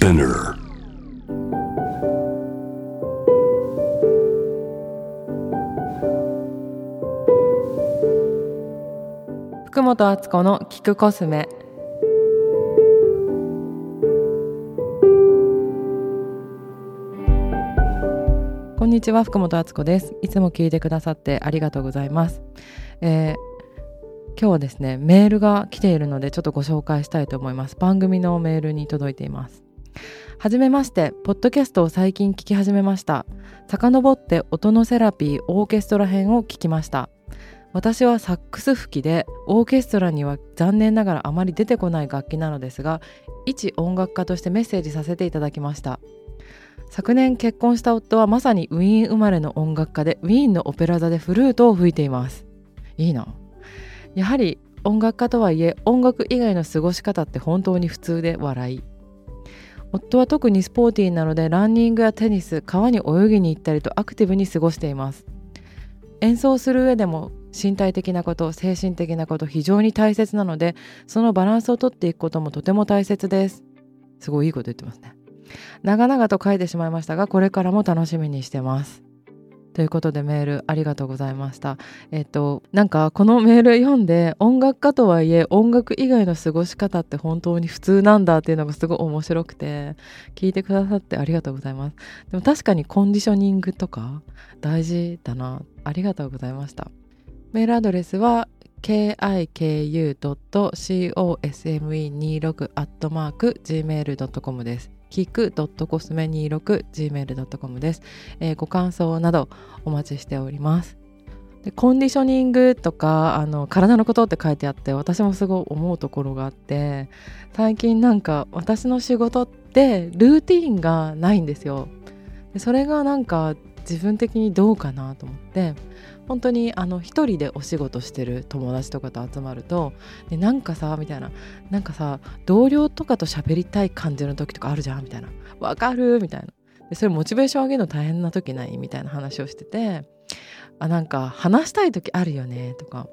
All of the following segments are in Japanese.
Spinner. 福本敦子の聞くコスメこんにちは福本敦子ですいつも聞いてくださってありがとうございます、えー、今日はですねメールが来ているのでちょっとご紹介したいと思います番組のメールに届いていますはじめましてポッドキャストを最近聞き始めました。遡って音のセラピーオーケストラ編を聞きました。私はサックス吹きでオーケストラには残念ながらあまり出てこない楽器なのですが一音楽家としてメッセージさせていただきました。昨年結婚した夫はまさにウィーン生まれの音楽家でウィーンのオペラ座でフルートを吹いています。いいな。やはり音楽家とはいえ音楽以外の過ごし方って本当に普通で笑い。夫は特にスポーティーなのでランニングやテニス川に泳ぎに行ったりとアクティブに過ごしています。演奏する上でも身体的なこと精神的なこと非常に大切なのでそのバランスをとっていくこともとても大切です。すごいいいこと言ってますね。長々と書いてしまいましたがこれからも楽しみにしてます。ということでメールありがとうございました。えっとなんかこのメール読んで音楽家とはいえ音楽以外の過ごし方って本当に普通なんだっていうのがすごい面白くて聞いてくださってありがとうございます。でも確かにコンディショニングとか大事だな。ありがとうございました。メールアドレスは kiku.cosme26-gmail.com です。キク .cosme26gmail.com です、えー、ご感想などお待ちしております。でコンディショニングとかあの体のことって書いてあって私もすごい思うところがあって最近なんか私の仕事ってルーティンがないんですよ。でそれがなんか自分的にどうかなと思って本当にあの一人でお仕事してる友達とかと集まるとでなんかさみたいななんかさ同僚とかと喋りたい感じの時とかあるじゃんみたいな。わかるみたいな。でそれモチベーション上げるの大変な時ない？みたいな話をしててあなんか話したい時あるよねとか。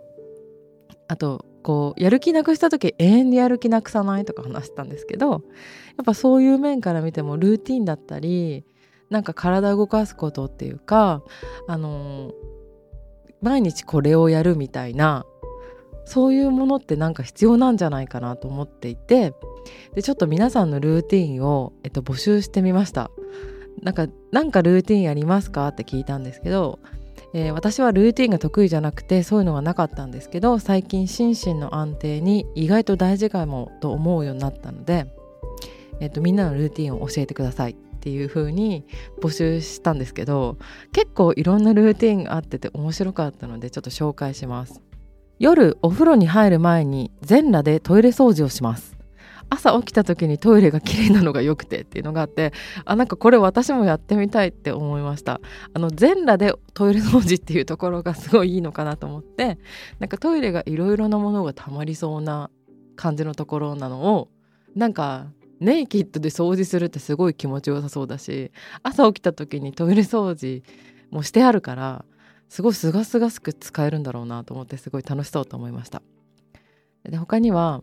あとこうやる気なくした時永遠にやる気なくさない？とか話したんですけどやっぱそういう面から見てもルーティンだったりなんか体を動かすことっていうかあの毎日これをやるみたいなそういうものってなんか必要なんじゃないかなと思っていてでちょっと皆さんのルーティンを、えっと、募集してみました。なんかなんかルーティンありますかって聞いたんですけど、えー、私はルーティンが得意じゃなくてそういうのがなかったんですけど最近心身の安定に意外と大事かもと思うようになったので、えっと、みんなのルーティンを教えてください。っていう風に募集したんですけど結構いろんなルーティンがあってて面白かったのでちょっと紹介します。夜お風呂に入る前に全裸でトイレ掃除をします。朝起きた時にトイレが綺麗なのが良くてっていうのがあってあなんかこれ私もやってみたいって思いました。あの全裸でトイレ掃除っていうところがすごいいいのかなと思ってなんかトイレがいろいろなものがたまりそうな感じのところなのをなんかネイキッドで掃除するってすごい気持ちよさそうだし朝起きた時にトイレ掃除もしてあるからすごいすがすがしく使えるんだろうなと思ってすごい楽しそうと思いました。で他には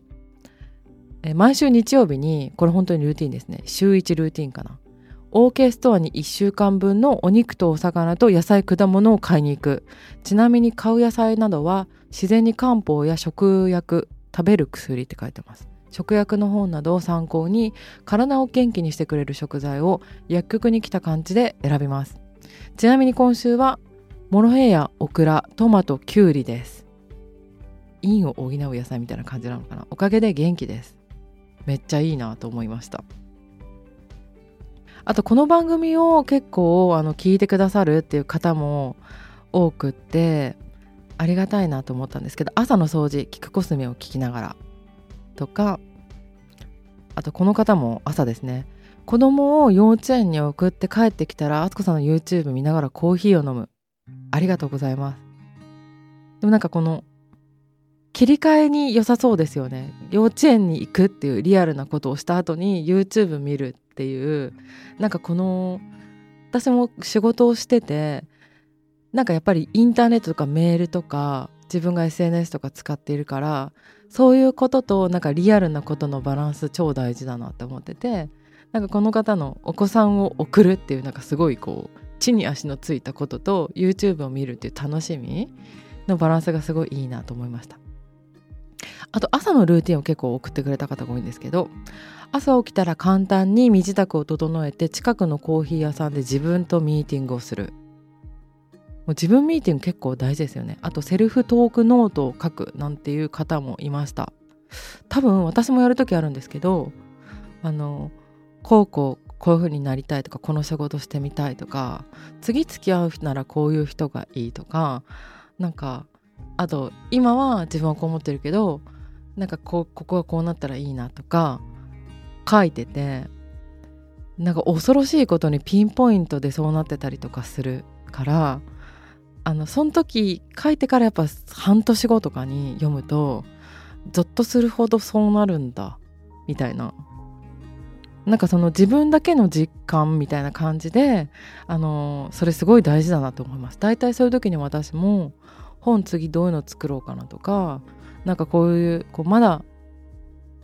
え毎週日曜日にこれ本当にルーティンですね。週1ルーティンかな。OK ストアに1週間分のお肉とお魚と野菜果物を買いに行く。ちなみに買う野菜などは自然に漢方や食薬食べる薬って書いてます。食薬の本などを参考に体を元気にしてくれる食材を薬局に来た感じで選びます。ちなみに今週はモロヘイヤオクラトマトキュウリです。陰を補う野菜みたいな感じなのかな？おかげで元気です。めっちゃいいなと思いました。あとこの番組を結構あの聞いてくださるっていう方も多くってありがたいなと思ったんですけど朝の掃除聞くコスメを聞きながらとかあとこの方も朝ですね。子供を幼稚園に送って帰ってきたらあつこさんの YouTube 見ながらコーヒーを飲む。ありがとうございます。でもなんかこの切り替えに良さそうですよね。幼稚園に行くっていうリアルなことをした後に YouTube 見るっていう。なんかこの私も仕事をしててなんかやっぱりインターネットとかメールとか自分が SNS とか使っているからそういうこととなんかリアルなことのバランス超大事だなって思っててなんかこの方のお子さんを送るっていうなんかすごいこう地に足のついたことと YouTube を見るっていう楽しみのバランスがすごいいいなと思いました。あと朝のルーティンを結構送ってくれた方が多いんですけど朝起きたら簡単に身支度を整えて近くのコーヒー屋さんで自分とミーティングをする。もう自分ミーティング結構大事ですよね。あとセルフトークノートを書くなんていう方もいました。多分私もやる時あるんですけどあのこうこうこういう風になりたいとかこの仕事してみたいとか次付き合うならこういう人がいいとかなんかあと今は自分はこう思ってるけどなんかこここはこうなったらいいなとか書いててなんか恐ろしいことにピンポイントでそうなってたりとかするからあのその時書いてからやっぱ半年後とかに読むとゾッとするほどそうなるんだみたいな。なんかその自分だけの実感みたいな感じであのそれすごい大事だなと思います。大体そういう時に私も本次どういうの作ろうかなとかなんかこういうこうまだ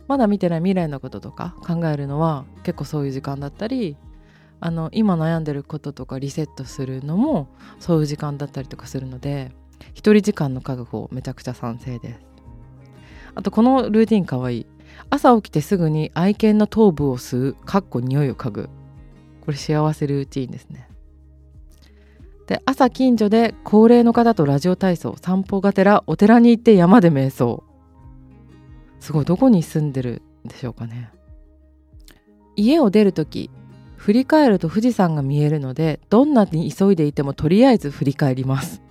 まだ見てない未来のこととか考えるのは結構そういう時間だったりあの今悩んでることとかリセットするのもそういう時間だったりとかするので一人時間の確保めちゃくちゃ賛成です。あとこのルーティンかわい。い朝起きてすぐに愛犬の頭部を吸うかっこ匂いを嗅ぐ。これ幸せルーティンですね。で朝近所で高齢の方とラジオ体操散歩がてらお寺に行って山で瞑想。すごいどこに住んでるんでしょうかね。家を出る時振り返ると富士山が見えるのでどんなに急いでいてもとりあえず振り返ります。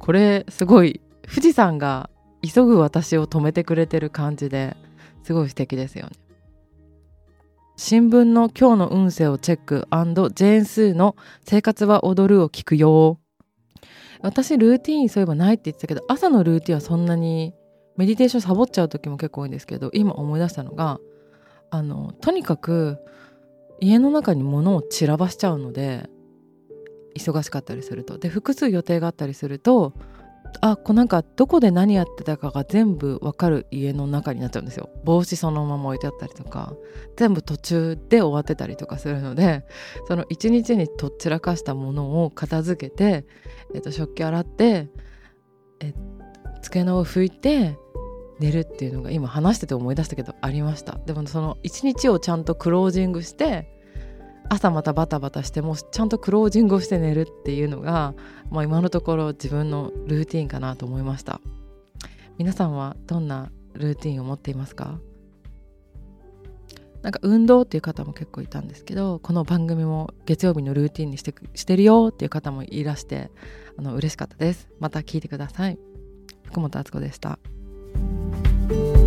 これすごい富士山が急ぐ私を止めてくれてる感じですごい素敵ですよね。新聞の今日の運勢をチェックジェーン・スーの生活は踊るを聞くよ。私ルーティーンそういえばないって言ってたけど朝のルーティンはそんなにメディテーションサボっちゃう時も結構多いんですけど今思い出したのがあのとにかく家の中に物を散らばしちゃうので忙しかったりすると。で複数予定があったりするとあこうなんかどこで何やってたかが全部わかる家の中になっちゃうんですよ。帽子そのまま置いてあったりとか全部途中で終わってたりとかするので その一日にとっちらかしたものを片付けて、えっと、食器洗ってえ机の上拭いて寝るっていうのが今話してて思い出したけどありました。でもその一日をちゃんとクロージングして朝またバタバタしてもちゃんとクロージングをして寝るっていうのが、まあ、今のところ自分のルーティンかなと思いました。皆さんはどんなルーティンを持っていますか？なんか運動っていう方も結構いたんですけどこの番組も月曜日のルーティンにしてしてるよっていう方もいらしてあの嬉しかったです。また聞いてください。福本敦子でした。Bye.